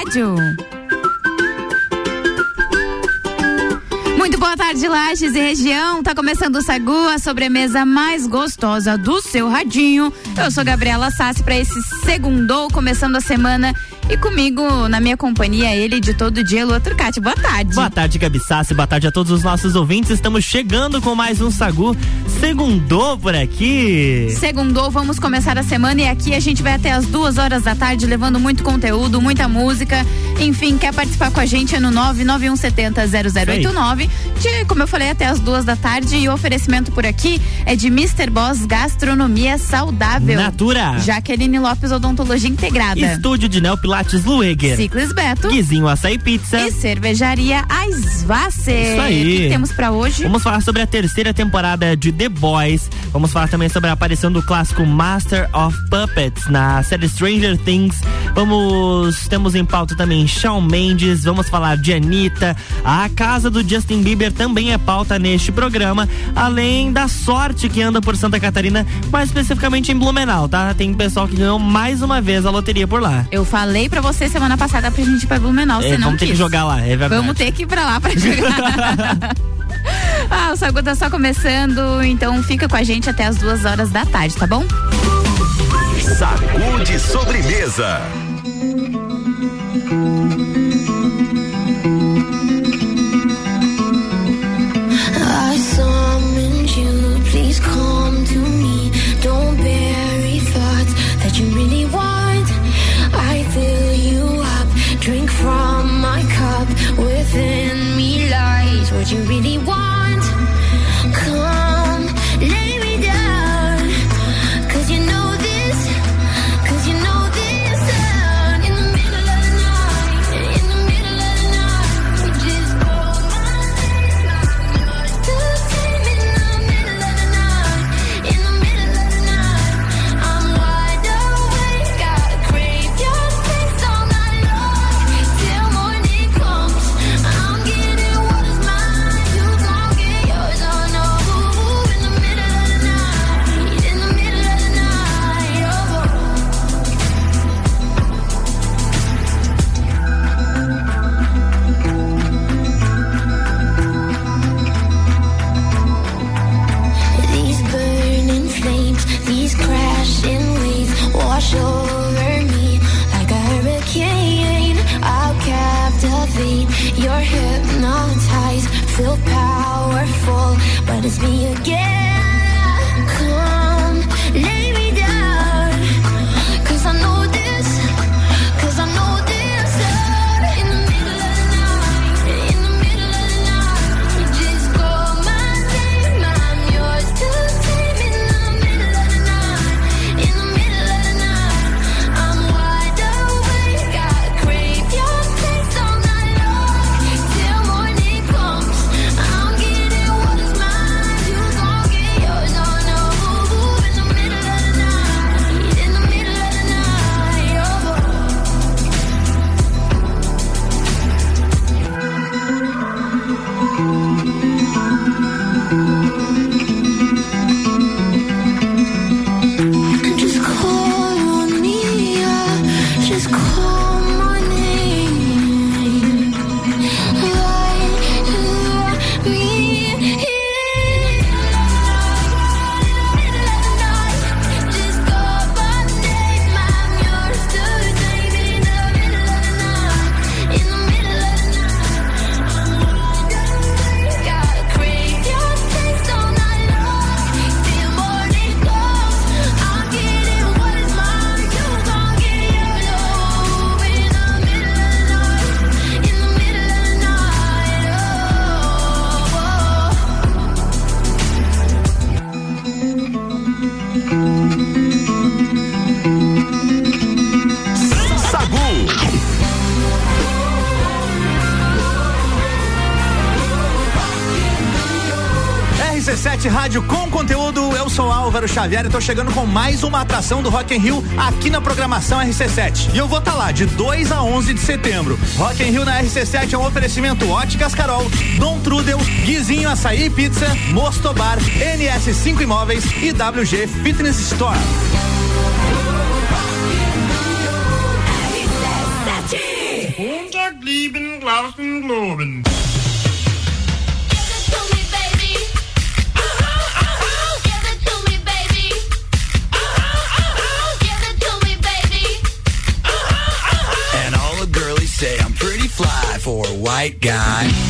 rádio. Muito boa tarde, Lages e região. Tá começando o Sagu, a sobremesa mais gostosa do seu radinho. Eu sou Gabriela Sassi para esse segundo, começando a semana e comigo, na minha companhia, ele de todo dia, Lua Turcati. Boa tarde. Boa tarde, Gabi Sassi. Boa tarde a todos os nossos ouvintes. Estamos chegando com mais um Sagu. Segundou por aqui. Segundou, vamos começar a semana e aqui a gente vai até as duas horas da tarde levando muito conteúdo, muita música. Enfim, quer participar com a gente é no 991700089. De, como eu falei, até as duas da tarde. E o oferecimento por aqui é de Mr. Boss Gastronomia Saudável. Natura. Jaqueline Lopes Odontologia Integrada. Estúdio de Neopilar Chocolates Lueger. Ciclis Beto. Guizinho Açaí Pizza. E cervejaria Aisvasser. Isso aí. O que temos para hoje? Vamos falar sobre a terceira temporada de The Boys. Vamos falar também sobre a aparição do clássico Master of Puppets na série Stranger Things. Vamos, temos em pauta também Shawn Mendes, vamos falar de Anitta. A casa do Justin Bieber também é pauta neste programa, além da sorte que anda por Santa Catarina, mais especificamente em Blumenau, tá? Tem pessoal que ganhou mais uma vez a loteria por lá. Eu falei pra você semana passada pra gente ir pra Blumenau, é, você não Vamos quis. ter que jogar lá, é verdade. Vamos ter que ir pra lá pra jogar. ah, o Sagu tá só começando, então fica com a gente até as duas horas da tarde, tá bom? Sacude sobremesa. Xavier e tô chegando com mais uma atração do Rock in Rio aqui na programação RC7. E eu vou estar tá lá de 2 a 11 de setembro. Rock in Rio na RC7 é um oferecimento Óticas Carol, Dom Trudel, Guizinho Açaí Pizza, Mostobar, NS5 Imóveis e WG Fitness Store. Montag, lieben, glauben, globen. White guy.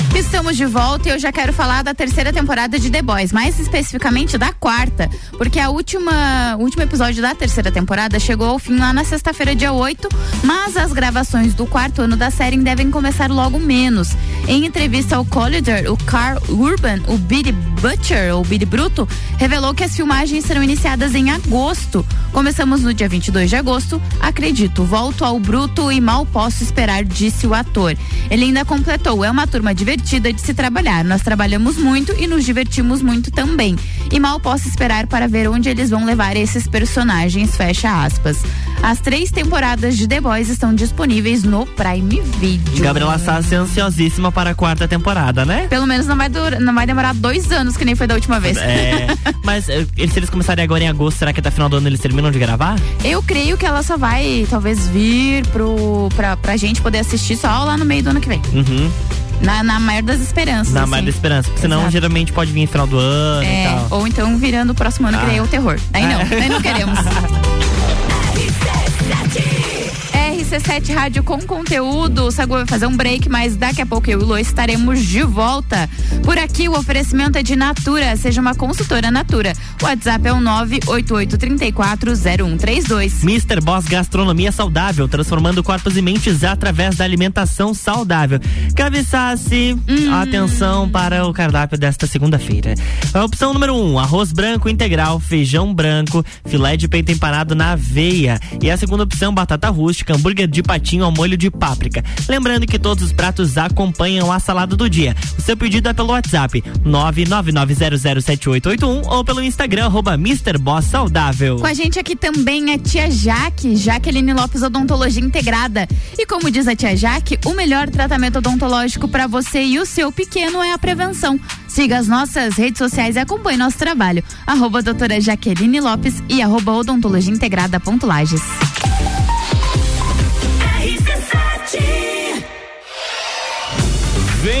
Estamos de volta e eu já quero falar da terceira temporada de The Boys, mais especificamente da quarta, porque a última, o último episódio da terceira temporada chegou ao fim lá na sexta-feira, dia 8, mas as gravações do quarto ano da série devem começar logo menos. Em entrevista ao Collider, o Carl Urban, o Billy Butcher, ou Billy Bruto, revelou que as filmagens serão iniciadas em agosto. Começamos no dia 22 de agosto. Acredito, volto ao bruto e mal posso esperar, disse o ator. Ele ainda completou: é uma turma divertida de se trabalhar. Nós trabalhamos muito e nos divertimos muito também. E mal posso esperar para ver onde eles vão levar esses personagens. Fecha aspas. As três temporadas de The Boys estão disponíveis no Prime Video. Gabriela Sassi ansiosíssima para a quarta temporada, né? Pelo menos não vai, durar, não vai demorar dois anos, que nem foi da última vez. É, mas eh, se eles começarem agora em agosto, será que até final do ano eles terminam de gravar? Eu creio que ela só vai, talvez, vir pro, pra, pra gente poder assistir só lá no meio do ano que vem. Uhum. Na, na maior das esperanças. Na assim. mais da esperança. Porque senão Exato. geralmente pode vir no final do ano e É, tal. ou então virando o próximo ano, que daí é o terror. Aí não, aí não queremos. RC7 Rádio com conteúdo. O Sagu vai fazer um break, mas daqui a pouco eu e o Lô estaremos de volta. Por aqui o oferecimento é de Natura, seja uma consultora Natura. O WhatsApp é o 988340132. Mr. Boss Gastronomia Saudável, transformando corpos e mentes através da alimentação saudável. Cabeçasse, atenção para o cardápio desta segunda-feira. A opção número 1, um, arroz branco integral, feijão branco, filé de peito empanado na aveia. E a segunda opção, batata rústica, hambúrguer de patinho ao molho de páprica. Lembrando que todos os pratos acompanham a salada do dia. O seu pedido é pelo WhatsApp 999007881 ou pelo Instagram arroba Saudável. Com a gente aqui também é tia Jaque, Jaqueline Lopes Odontologia Integrada. E como diz a tia Jaque, o melhor tratamento odontológico para você e o seu pequeno é a prevenção. Siga as nossas redes sociais e acompanhe nosso trabalho. Arroba doutora Jaqueline Lopes e arroba odontologia Lages.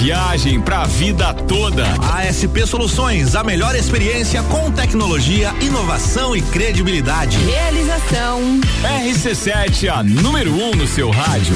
viagem, pra vida toda. ASP Soluções, a melhor experiência com tecnologia, inovação e credibilidade. Realização. RC7, a número 1 um no seu rádio.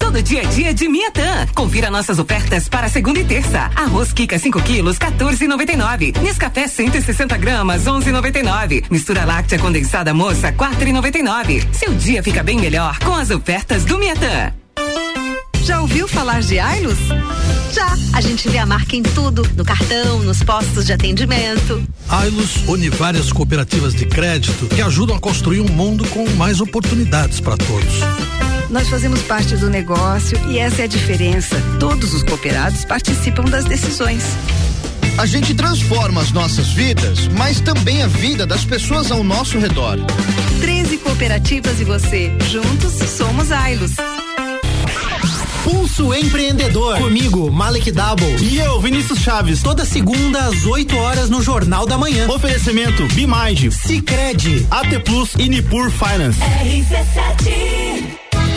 Todo dia a dia de Miatã. Confira nossas ofertas para segunda e terça. Arroz Kika 5 quilos, 14,99. Nescafé 160 gramas, 11,99. Mistura láctea condensada moça, 4,99. Seu dia fica bem melhor com as ofertas do Miatã. Já ouviu falar de Ailos? Já. A gente vê a marca em tudo, no cartão, nos postos de atendimento. Ailos une várias cooperativas de crédito que ajudam a construir um mundo com mais oportunidades para todos. Nós fazemos parte do negócio e essa é a diferença. Todos os cooperados participam das decisões. A gente transforma as nossas vidas, mas também a vida das pessoas ao nosso redor. 13 cooperativas e você. Juntos somos Ailos. Pulso Empreendedor. Comigo, Malek Double. E eu, Vinícius Chaves. Toda segunda às 8 horas no Jornal da Manhã. Oferecimento Bimind, Cicred, AT Plus e Nipur Finance. RC7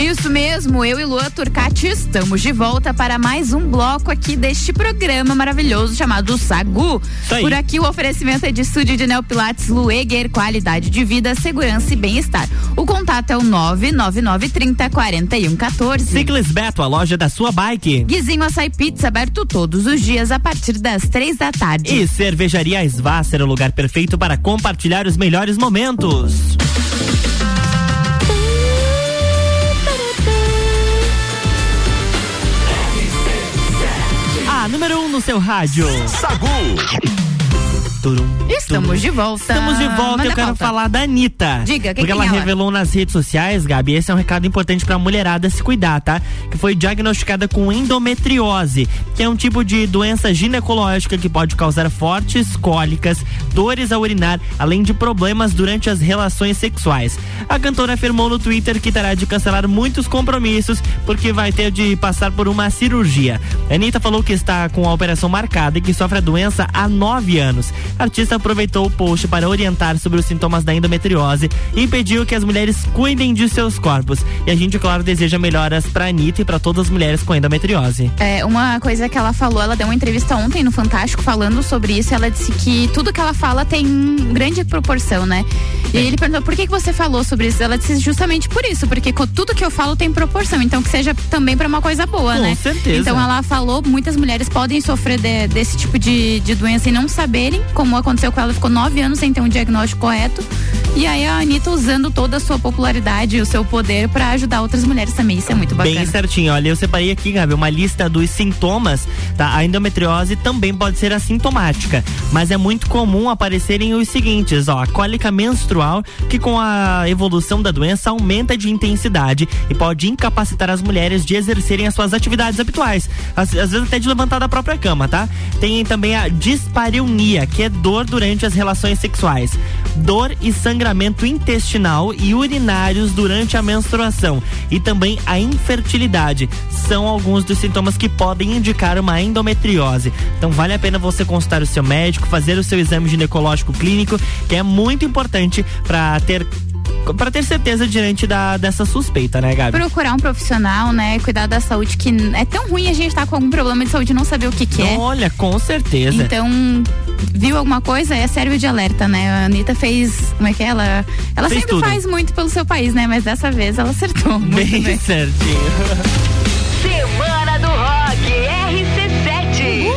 Isso mesmo, eu e Luan Turcati estamos de volta para mais um bloco aqui deste programa maravilhoso chamado Sagu. Por aqui o oferecimento é de estúdio de Neopilates Lueger, qualidade de vida, segurança e bem-estar. O contato é o 99930 4114. Ciclis Beto, a loja da sua bike. Guizinho Açaí Pizza aberto todos os dias a partir das três da tarde. E Cervejaria Svasser, o lugar perfeito para compartilhar os melhores momentos. Seu rádio. Sagu. Turum, Estamos turum. de volta. Estamos de volta. Manda eu quero pauta. falar da Anitta. Diga, que Porque ela? revelou nas redes sociais, Gabi, esse é um recado importante pra mulherada se cuidar, tá? Que foi diagnosticada com endometriose, que é um tipo de doença ginecológica que pode causar fortes cólicas, dores ao urinar, além de problemas durante as relações sexuais. A cantora afirmou no Twitter que terá de cancelar muitos compromissos porque vai ter de passar por uma cirurgia. A Anitta falou que está com a operação marcada e que sofre a doença há nove anos. A artista aproveitou o post para orientar sobre os sintomas da endometriose e pediu que as mulheres cuidem de seus corpos. E a gente, claro, deseja melhoras pra Anitta e pra todas as mulheres com endometriose. É, uma coisa que ela falou, ela deu uma entrevista ontem no Fantástico falando sobre isso. Ela disse que tudo que ela fala tem grande proporção, né? E É. ele perguntou por que, que você falou sobre isso. Ela disse justamente por isso, porque tudo que eu falo tem proporção. Então que seja também pra uma coisa boa, Com né? certeza. Então ela falou, muitas mulheres podem sofrer de- desse tipo de, de doença e não saberem, como aconteceu com ela, ficou nove anos sem ter um diagnóstico correto. E aí a Anitta usando toda a sua popularidade e o seu poder pra ajudar outras mulheres também. Isso é muito bacana. Bem certinho. Olha, eu separei aqui, Gabi, uma lista dos sintomas, tá? A endometriose também pode ser assintomática, mas é muito comum aparecerem os seguintes, ó, a cólica menstrual, que com a evolução da doença aumenta de intensidade e pode incapacitar as mulheres de exercerem as suas atividades habituais, às, às vezes até de levantar da própria cama, tá? Tem também a dispareunia, que é dor durante as relações sexuais, dor e sangramento intestinal e urinários durante a menstruação e também a infertilidade. São alguns dos sintomas que podem indicar uma endometriose. Então vale a pena você consultar o seu médico, fazer o seu exame ginecológico clínico, que é muito importante para ter para ter certeza diante da, dessa suspeita, né, Gabi? procurar um profissional, né? Cuidar da saúde, que é tão ruim a gente estar com algum problema de saúde e não saber o que, que é. Olha, com certeza. Então, viu alguma coisa, é serve de alerta, né? A Anitta fez. Como é que é? Ela, ela Fez sempre tudo. faz muito pelo seu país, né? Mas dessa vez ela acertou. Muito Bem bem. certinho. Semana do Rock RC7.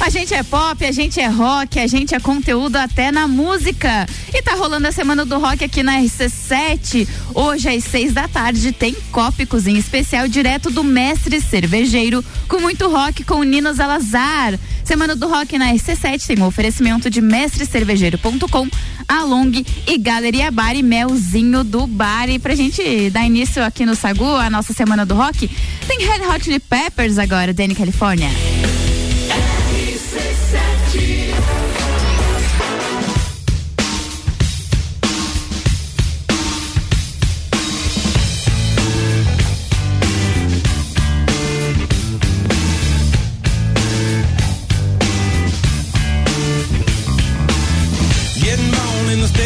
A gente é pop, a gente é rock, a gente é conteúdo até na música. E tá rolando a semana do rock aqui na RC7. Hoje, às seis da tarde, tem Copa e Cozinha Especial direto do Mestre Cervejeiro, com muito rock com o Nino Salazar. Semana do Rock na RC7 tem um oferecimento de mestrecervejeiro.com, Along e Galeria Bar e Melzinho do Bar. E pra gente dar início aqui no Sagu, a nossa Semana do Rock, tem Red Hot Chili Peppers agora, Danny California.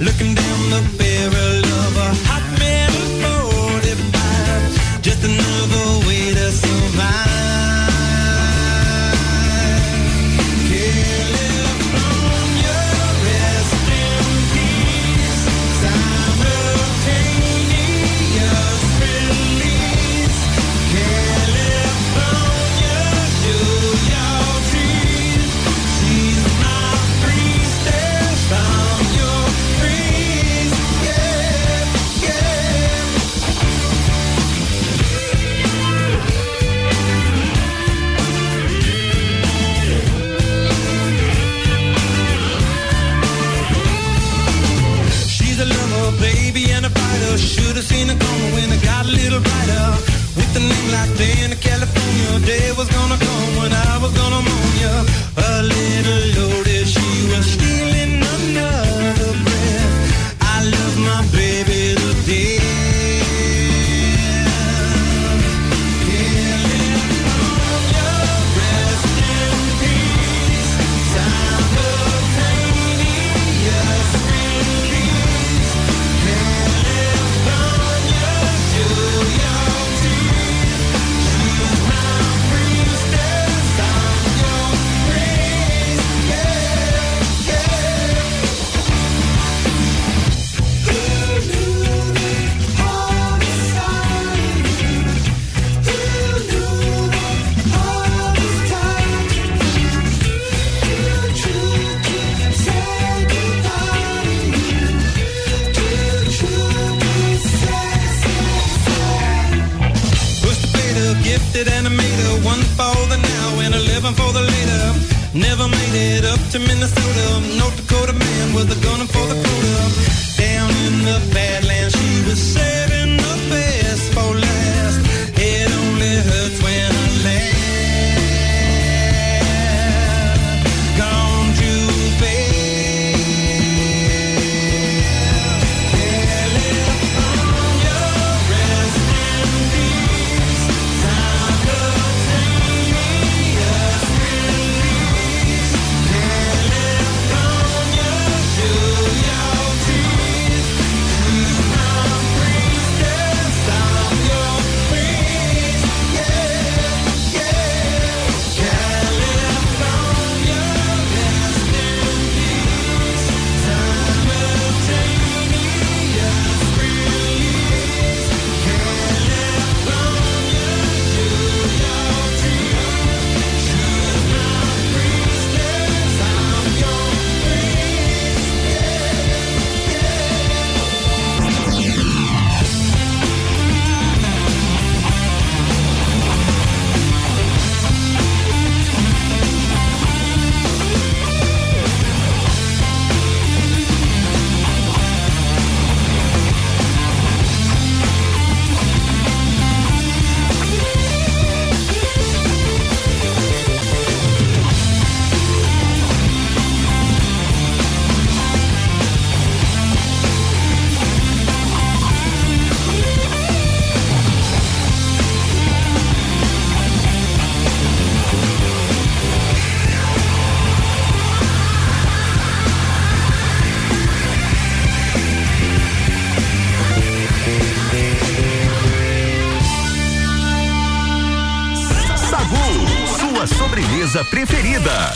Looking down the barrel of a hot metal 45. Just another way to survive. Name locked in California, day was gonna come when I was gonna moan ya. A little loaded, she was stealing another preferida.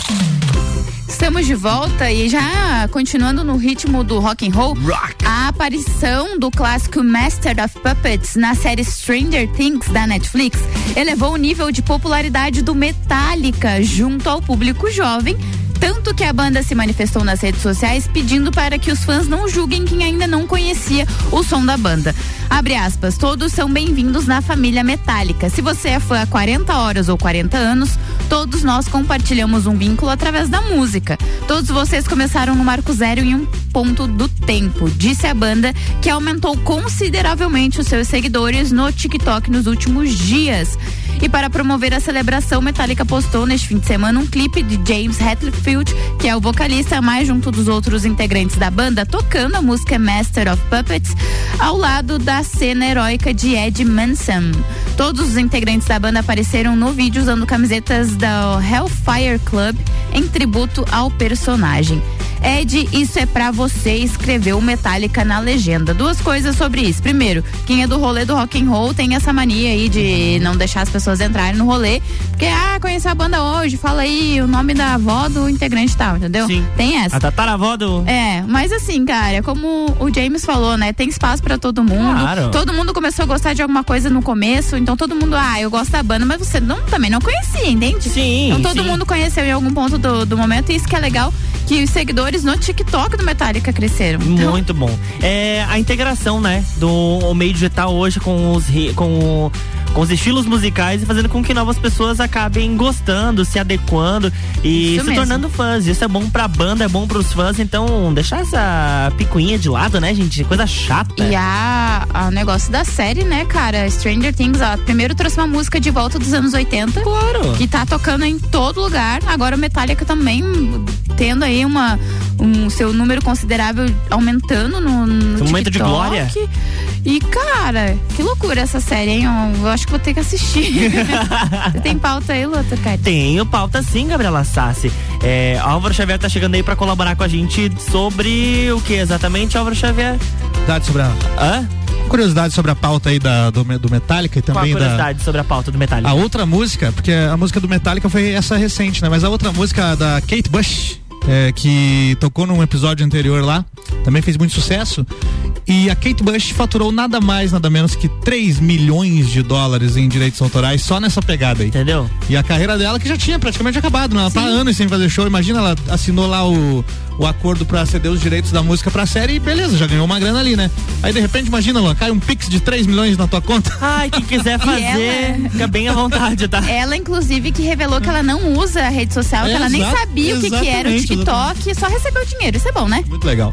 Estamos de volta e já continuando no ritmo do rock and roll, a aparição do clássico Master of Puppets na série Stranger Things da Netflix elevou o nível de popularidade do Metallica junto ao público jovem, tanto que a banda se manifestou nas redes sociais pedindo para que os fãs não julguem quem ainda não conhecia o som da banda. Abre aspas, todos são bem-vindos na família Metallica. Se você é fã há 40 horas ou 40 anos, todos nós compartilhamos um vínculo através da música. Todos vocês começaram no marco zero em um ponto do tempo, disse a banda, que aumentou consideravelmente os seus seguidores no TikTok nos últimos dias. E para promover a celebração, Metallica postou neste fim de semana um clipe de James Hetfield, que é o vocalista mais junto dos outros integrantes da banda, tocando a música Master of Puppets ao lado da cena heróica de Ed Manson. Todos os integrantes da banda apareceram no vídeo usando camisetas da Hellfire Club em tributo ao personagem. Ed, isso é pra você, escreveu Metallica na legenda. Duas coisas sobre isso. Primeiro, quem é do rolê do rock and roll tem essa mania aí de não deixar as pessoas entrarem no rolê, porque ah, conheci a banda hoje, fala aí o nome da avó do integrante e tal, entendeu? Sim. Tem essa. A tataravó do. É, mas assim, cara, como o James falou, né? Tem espaço pra todo mundo. Claro. Todo mundo começou a gostar de alguma coisa no começo, então todo mundo, ah, eu gosto da banda, mas você não, também não conhecia, entende? Sim. Então todo sim. mundo conheceu em algum ponto do, do momento, e isso que é legal, que os seguidores no TikTok do Metallica cresceram. Então, Muito bom. É a integração, né? Do o meio digital hoje com os com com os estilos musicais e fazendo com que novas pessoas acabem gostando, se adequando e Isso se mesmo. tornando fãs. Isso é bom pra banda, é bom pros fãs, então deixar essa picuinha de lado, né, gente? Coisa chata. E a, a negócio da série, né, cara? Stranger Things, ó, primeiro trouxe uma música de volta dos anos 80. Claro. Que tá tocando em todo lugar. Agora o Metallica também tendo aí uma, um seu número considerável aumentando no, no momento de glória. E, cara, que loucura essa série, hein? Eu acho que vou ter que assistir. Você tem pauta aí, Luta, cara? Tenho pauta sim, Gabriela Sassi. É, Álvaro Xavier tá chegando aí pra colaborar com a gente sobre o que exatamente, Álvaro Xavier? Curiosidade sobre a. Hã? Curiosidade sobre a pauta aí da, do, do Metallica e Qual a também da. curiosidade sobre a pauta do Metallica? A outra música, porque a música do Metallica foi essa recente, né? Mas a outra música da Kate Bush, é, que tocou num episódio anterior lá, também fez muito sucesso. E a Kate Bush faturou nada mais, nada menos que 3 milhões de dólares em direitos autorais só nessa pegada aí. Entendeu? E a carreira dela que já tinha praticamente acabado, né? Ela tá há anos sem fazer show. Imagina, ela assinou lá o, o acordo pra ceder os direitos da música pra série e beleza, já ganhou uma grana ali, né? Aí de repente, imagina, Luan, cai um pix de 3 milhões na tua conta. Ai, quem quiser fazer, ela- fica bem à vontade, tá? Ela, inclusive, que revelou que ela não usa a rede social, que ela nem sabia o que, que era o exatamente, TikTok, só recebeu dinheiro. Isso é bom, né? Muito legal.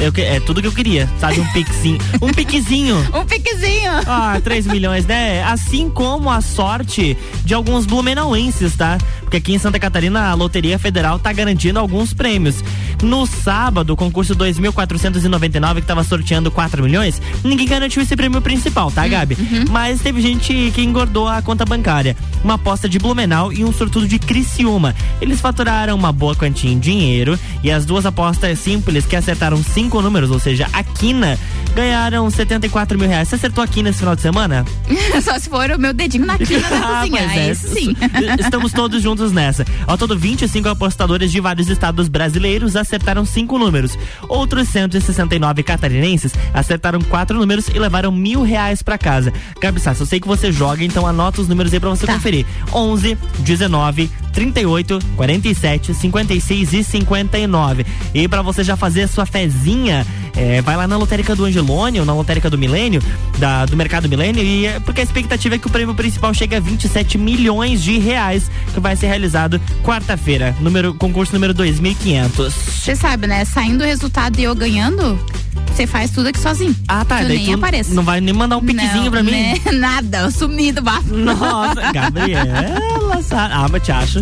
Eu que- é tudo que eu queria, sabe? Um pixinho. Um piquezinho. Um piquezinho. Ah, 3 milhões, né? Assim como a sorte de alguns blumenauenses, tá? Aqui em Santa Catarina a Loteria Federal tá garantindo alguns prêmios. No sábado, o concurso 2.499, que tava sorteando 4 milhões, ninguém garantiu esse prêmio principal, tá, Gabi? Mas teve gente que engordou a conta bancária. Uma aposta de Blumenau e um sortudo de Criciúma. Eles faturaram uma boa quantia em dinheiro e as duas apostas simples que acertaram cinco números, ou seja, a quina, ganharam 74 mil reais. Você acertou a quina esse final de semana? Só se for o meu dedinho na quina da Ah, cozinha. é. Sim. Estamos todos juntos nessa. Ao todo, 25 apostadores de vários estados brasileiros acertaram cinco números. Outros 169 catarinenses acertaram quatro números e levaram mil reais pra casa. Gabi Sassi, eu sei que você joga, então anota os números aí pra você conferir. 11, 19, 38, 47, 56 e 59. E pra você já fazer sua fezinha, é, vai lá na lotérica do Angelônio, na lotérica do Milênio, da, do Mercado Milênio, e é porque a expectativa é que o prêmio principal chegue a 27 milhões de reais, que vai ser realizado quarta-feira, número concurso número 2500. Você sabe, né? Saindo o resultado e eu ganhando, você faz tudo aqui sozinho. Ah, tá, Eu daí nem tu apareço. não vai nem mandar um piquezinho Não, pra mim? né? Nada, eu sumi do bafo. Nossa, Gabriela, sabe? ah, mas te acho.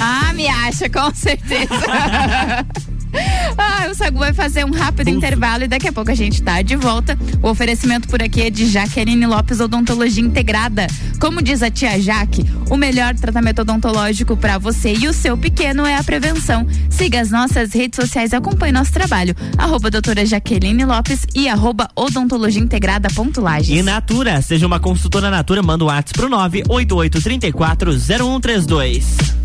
Ah, me acha, com certeza. Ah, o Sagu vai fazer um rápido intervalo e daqui a pouco a gente tá de volta. O oferecimento por aqui é de Jaqueline Lopes Odontologia Integrada. Como diz a tia Jaque, o melhor tratamento odontológico para você e o seu pequeno é a prevenção. Siga as nossas redes sociais e acompanhe nosso trabalho. Arroba doutora Jaqueline Lopes e arroba odontologia integrada ponto Lages. E Natura, seja uma consultora Natura, manda o WhatsApp pro 988340132.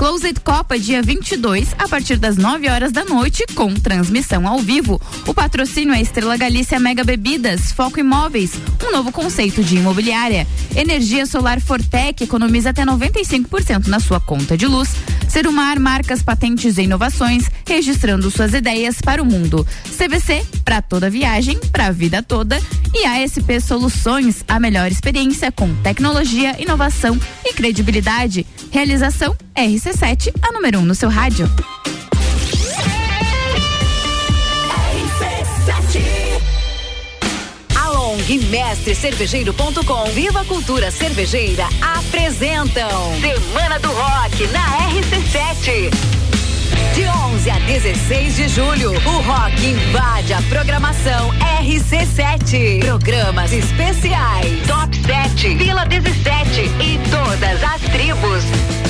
Closed Copa, dia 22, a partir das 9 horas da noite, com transmissão ao vivo. O patrocínio é Estrela Galícia Mega Bebidas, Foco Imóveis, um novo conceito de imobiliária. Energia Solar Fortec economiza até 95% na sua conta de luz. Serumar marcas, patentes e inovações, registrando suas ideias para o mundo. CVC, para toda viagem, para a vida toda. E ASP Soluções, a melhor experiência com tecnologia, inovação e credibilidade. Realização RC7, a número 1 um no seu rádio. Mestre Cervejeiro.com Viva Cultura Cervejeira apresentam Semana do Rock na RC7. De 11 a 16 de julho, o rock invade a programação RC7. Programas especiais, Top 7, Vila 17 e todas as tribos.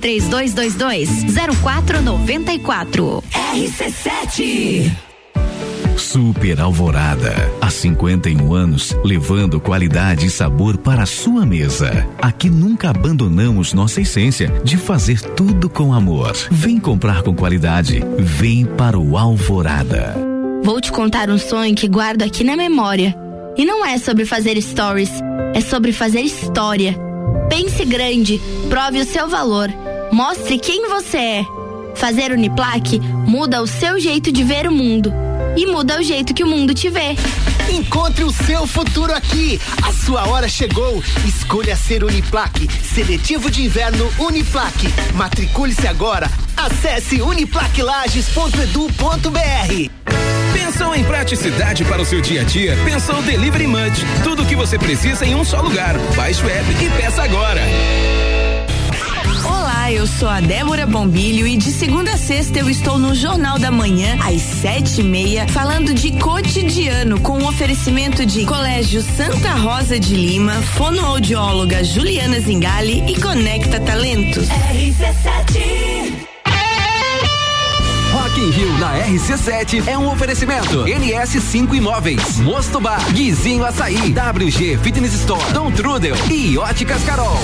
3222 0494. RC7 Super Alvorada. Há 51 anos, levando qualidade e sabor para a sua mesa. Aqui nunca abandonamos nossa essência de fazer tudo com amor. Vem comprar com qualidade. Vem para o Alvorada. Vou te contar um sonho que guardo aqui na memória. E não é sobre fazer stories, é sobre fazer história. Pense grande, prove o seu valor. Mostre quem você é. Fazer Uniplaque muda o seu jeito de ver o mundo e muda o jeito que o mundo te vê. Encontre o seu futuro aqui. A sua hora chegou. Escolha ser Uniplaque. Seletivo de inverno Uniplaque. Matricule-se agora. Acesse uniplaquelages.edu.br. Pensou em praticidade para o seu dia a dia? Pensou Delivery Munch. Tudo o que você precisa em um só lugar. Baixe o app e peça agora. Olá, eu sou a Débora Bombilho e de segunda a sexta eu estou no Jornal da Manhã, às sete e meia, falando de cotidiano, com o um oferecimento de Colégio Santa Rosa de Lima, fonoaudióloga Juliana Zingali e Conecta Talentos. RC7 Rock in Rio na RC7 é um oferecimento. NS5 Imóveis, Mosto Bar, Guizinho Açaí, WG Fitness Store, Dom Trudel e Óticas Carol.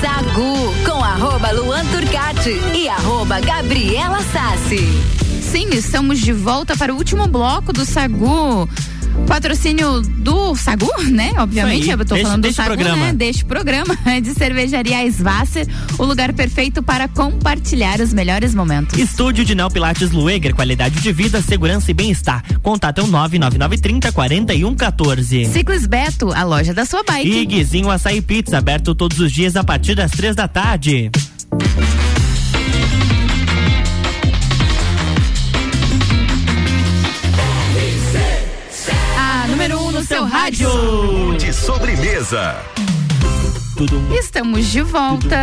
Sagu com arroba Luan Turcati e arroba Gabriela Sassi. Sim, estamos de volta para o último bloco do Sagu. Patrocínio do Sagu, né? Obviamente, aí. eu tô falando do Sagu, programa. né? Deste programa de cervejaria Svasser, o lugar perfeito para compartilhar os melhores momentos. Estúdio de Neo Pilates Lueger, qualidade de vida, segurança e bem-estar. Contato é o 99930 4114. Ciclis Beto, a loja da sua bike. E Guizinho Açaí Pizza, aberto todos os dias a partir das três da tarde. Rádio. De sobremesa. Estamos de volta.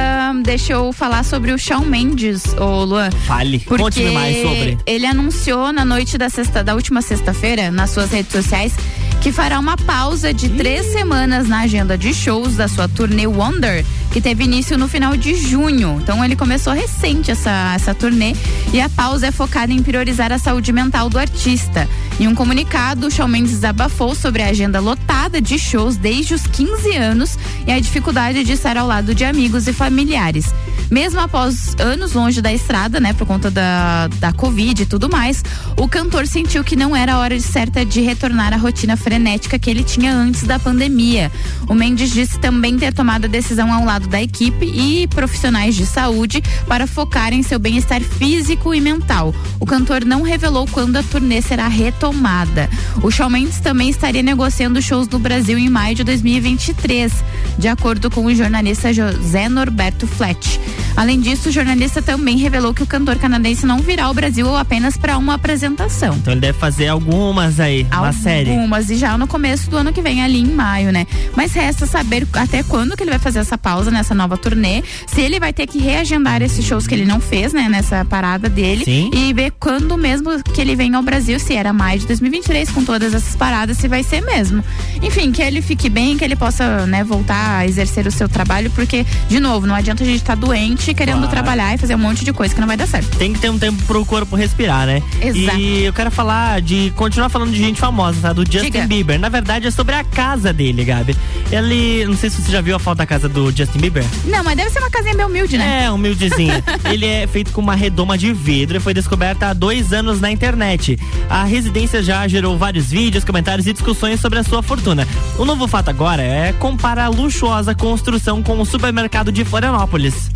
Deixa eu falar sobre o Shawn Mendes, ô Luan. Fale, conte-me mais sobre. ele anunciou na noite da sexta, da última sexta-feira, nas suas redes sociais, que fará uma pausa de três semanas na agenda de shows da sua turnê Wonder, que teve início no final de junho. Então ele começou recente essa, essa turnê e a pausa é focada em priorizar a saúde mental do artista. Em um comunicado, o Shawn Mendes desabafou sobre a agenda lotada de shows desde os 15 anos e a dificuldade de estar ao lado de amigos e familiares. Mesmo após anos longe da estrada, né, por conta da, da Covid e tudo mais, o cantor sentiu que não era a hora certa de retornar à rotina frenética que ele tinha antes da pandemia. O Mendes disse também ter tomado a decisão ao lado da equipe e profissionais de saúde para focar em seu bem-estar físico e mental. O cantor não revelou quando a turnê será retomada. O Shawn Mendes também estaria negociando shows no Brasil em maio de 2023, de acordo com o jornalista José Norberto Flet. Além disso, o jornalista também revelou que o cantor canadense não virá ao Brasil apenas para uma apresentação. Então ele deve fazer algumas aí, uma série. Algumas, e já no começo do ano que vem, ali em maio, né? Mas resta saber até quando que ele vai fazer essa pausa nessa nova turnê, se ele vai ter que reagendar esses shows que ele não fez, né, nessa parada dele, Sim. e ver quando mesmo que ele vem ao Brasil, se era maio de 2023, com todas essas paradas, se vai ser mesmo. Enfim, que ele fique bem, que ele possa, né, voltar a exercer o seu trabalho, porque, de novo, não adianta a gente estar doente querendo Claro. trabalhar e fazer um monte de coisa que não vai dar certo. Tem que ter um tempo pro corpo respirar, né? Exato. E eu quero falar de. continuar falando de gente famosa, tá? Do Justin Diga. Bieber. Na verdade, é sobre a casa dele, Gabi. Ele. Não sei se você já viu a foto da casa do Justin Bieber. Não, mas deve ser uma casinha meio humilde, né? É, humildezinha. Ele é feito com uma redoma de vidro e foi descoberta há dois anos na internet. A residência já gerou vários vídeos, comentários e discussões sobre a sua fortuna. O novo fato agora é comparar a luxuosa construção com o supermercado de Florianópolis.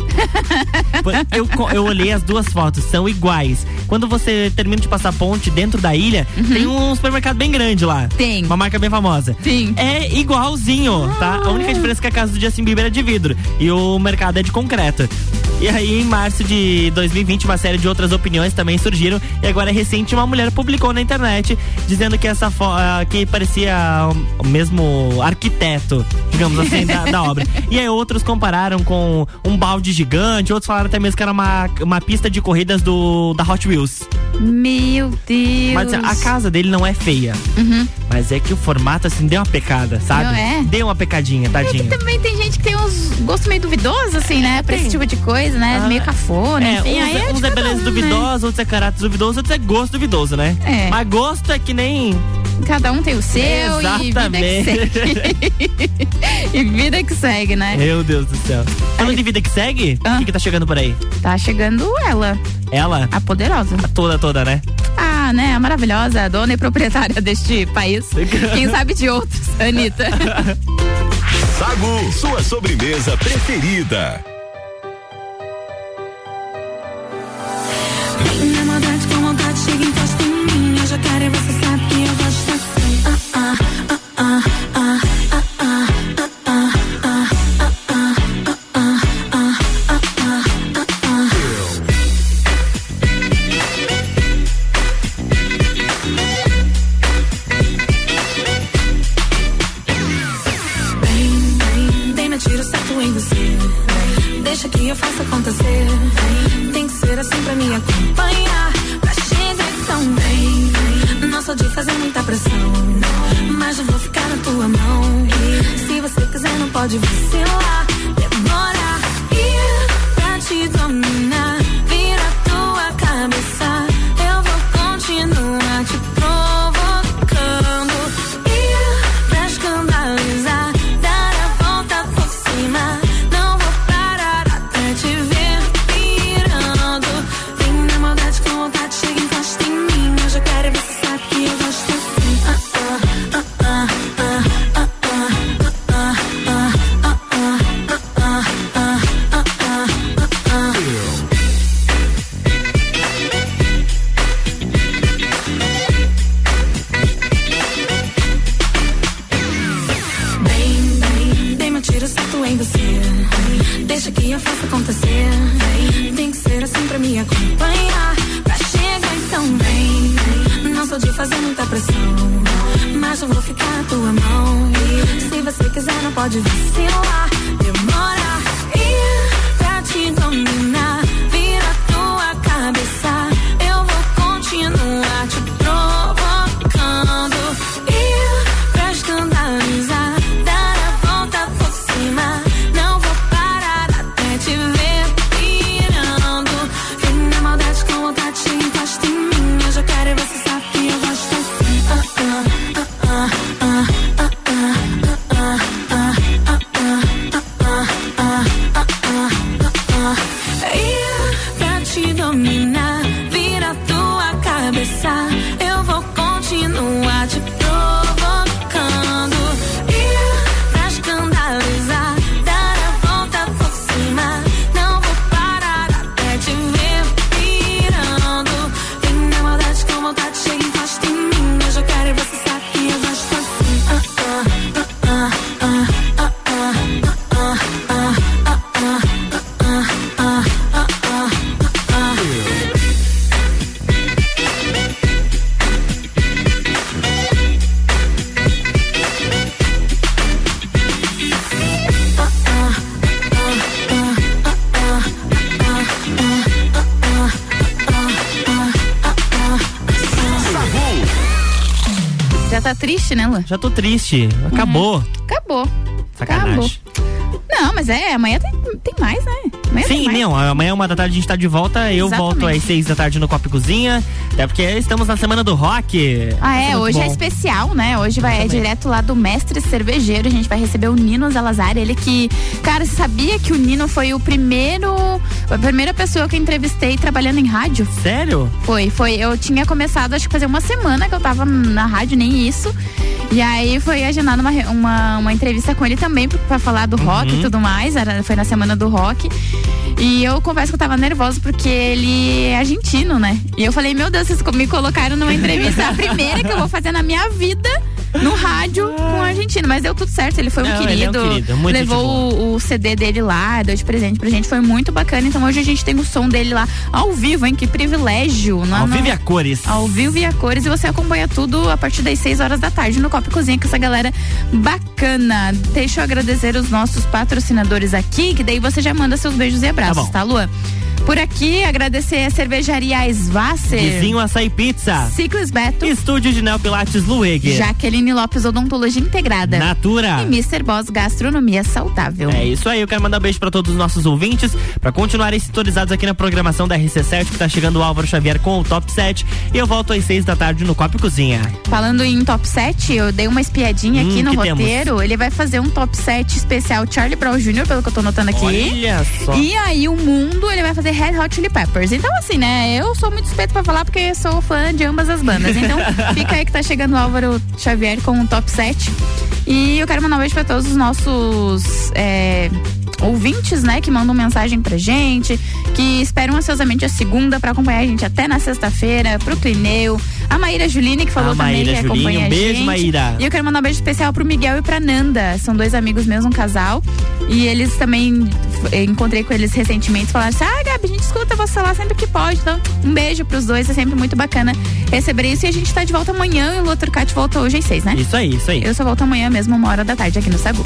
eu, eu olhei as duas fotos, são iguais. Quando você termina de passar a ponte dentro da ilha, tem um supermercado bem grande lá. Uhum. Tem. Uma marca bem famosa. Sim. É igualzinho, tá? A única diferença é que a casa do Justin Bieber é de vidro e o mercado é de concreto. E aí, em março de 2020, uma série de outras opiniões também surgiram. E agora, é recente, uma mulher publicou na internet dizendo que essa ah, que parecia o mesmo arquiteto, digamos assim, da, da obra. E aí, outros compararam com um balde gigante, outros falaram até mesmo que era uma, uma pista de corridas do da Hot Wheels. Meu Deus. Mas a casa dele não é feia. Uhum. Mas é que o formato, assim, deu uma pecada, sabe? Não é? Deu uma pecadinha, tadinho. Também tem gente que tem uns gostos meio duvidosos, assim, né? Pra esse tipo de coisa, né? Ah, meio cafona, É, enfim. uns, aí é, uns é beleza um, duvidosa, outros é caráter duvidoso, outros é gosto duvidoso, né? É. Mas gosto é que nem. né? Cada um tem o seu Exatamente. e vida que segue. e vida que segue, né? Meu Deus do céu. Falando de vida que segue, o que, que tá chegando por aí? Tá chegando ela, Ela? a poderosa. A toda, toda, né? Ah, né? A maravilhosa, a dona e proprietária deste país. Quem sabe de outros, Anitta. Sagu, sua sobremesa preferida. Deixa que eu faça acontecer. Tem que ser assim pra me acompanhar. Pra então vem. Não sou de fazer muita pressão. Mas eu vou ficar na tua mão. Se você quiser, não pode vacilar. Demora ir pra te dominar. Lu? Já tô triste. Acabou. Acabou. Sacanagem. Acabou. Não, mas é, amanhã tem, tem mais, né? Amanhã Sim, não. Amanhã, uma da tarde, a gente tá de volta. Eu Exatamente. volto às seis da tarde no Copa e Cozinha. Até porque estamos na semana do rock. Ah, é, hoje é bom. especial, né? Hoje vai é direto lá do mestre cervejeiro. A gente vai receber o Nino Zalazar. Ele que, cara, você sabia que o Nino foi o primeiro, a primeira pessoa que eu entrevistei trabalhando em rádio? Sério? Foi, foi. Eu tinha começado, acho que fazer uma semana que eu tava na rádio, nem isso. E aí foi agendada uma, uma, uma entrevista com ele também pra falar do rock Uhum. e tudo mais. Era, foi na semana do rock. E eu confesso que eu tava nervosa porque ele é argentino, né? E eu falei, meu Deus, vocês me colocaram numa entrevista, a primeira que eu vou fazer na minha vida. No rádio com o argentino, mas deu tudo certo. Ele foi um Não, ele é um querido. querido, levou o, o CD dele lá, deu de presente pra gente. Foi muito bacana. Então hoje a gente tem o som dele lá ao vivo, hein? Que privilégio. Não, Ao não- vivo e a cores. ao vivo e a cores e você acompanha tudo a partir das 6 horas da tarde no Copa e Cozinha com essa galera bacana. Deixa eu agradecer os nossos patrocinadores aqui, que daí você já manda seus beijos e abraços, bom. tá, Lua? Por aqui, agradecer a cervejaria Svasser. Vizinho Açaí Pizza. Ciclis Beto. Estúdio de Neopilates Lueg. Jaqueline Lopes Odontologia Integrada. Natura. E Mr. Boss Gastronomia Saudável. É isso aí, eu quero mandar um beijo pra todos os nossos ouvintes, pra continuarem sintonizados aqui na programação da RC7, que tá chegando o Álvaro Xavier com o Top 7. E eu volto às 6 da tarde no Copa e Cozinha. Falando em top 7, eu dei uma espiadinha Hum, aqui no que temos? roteiro. Ele vai fazer um top 7 especial Charlie Brown Jr., pelo que eu tô notando aqui. Olha só. E aí o mundo, ele vai fazer Red Hot Chili Peppers. Então assim, né, eu sou muito suspeito pra falar porque sou fã de ambas as bandas. Então fica aí que tá chegando o Álvaro Xavier com o top 7. E eu quero mandar um beijo pra todos os nossos é, ouvintes, né, que mandam mensagem pra gente, que esperam ansiosamente a segunda pra acompanhar a gente até na sexta-feira, pro Clineu, a Maíra Juline, que falou A também Maíra que Juline, acompanha um a beijo, gente. Maíra. E eu quero mandar um beijo especial pro Miguel e pra Nanda. São dois amigos meus, um casal. E eles também, encontrei com eles recentemente, falaram assim: ah, Gabi, a gente escuta você lá sempre que pode. Então, um beijo pros dois, é sempre muito bacana receber isso. E a gente tá de volta amanhã e o Lua Turcati volta hoje às seis, né? Isso aí, isso aí. Eu só volto amanhã mesmo, uma hora da tarde, aqui no Sagu.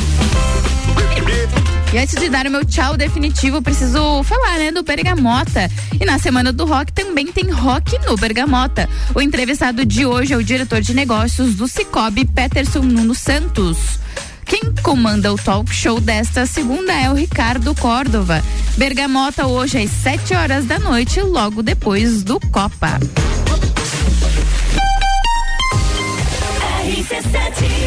E antes de dar o meu tchau definitivo, preciso falar, né, do Bergamota. E na semana do rock também tem rock no Bergamota. O entrevistado de hoje é o diretor de negócios do Cicobi, Peterson Nuno Santos. Quem comanda o talk show desta segunda é o Ricardo Córdova. Bergamota hoje às 7 horas da noite, logo depois do Copa. RC7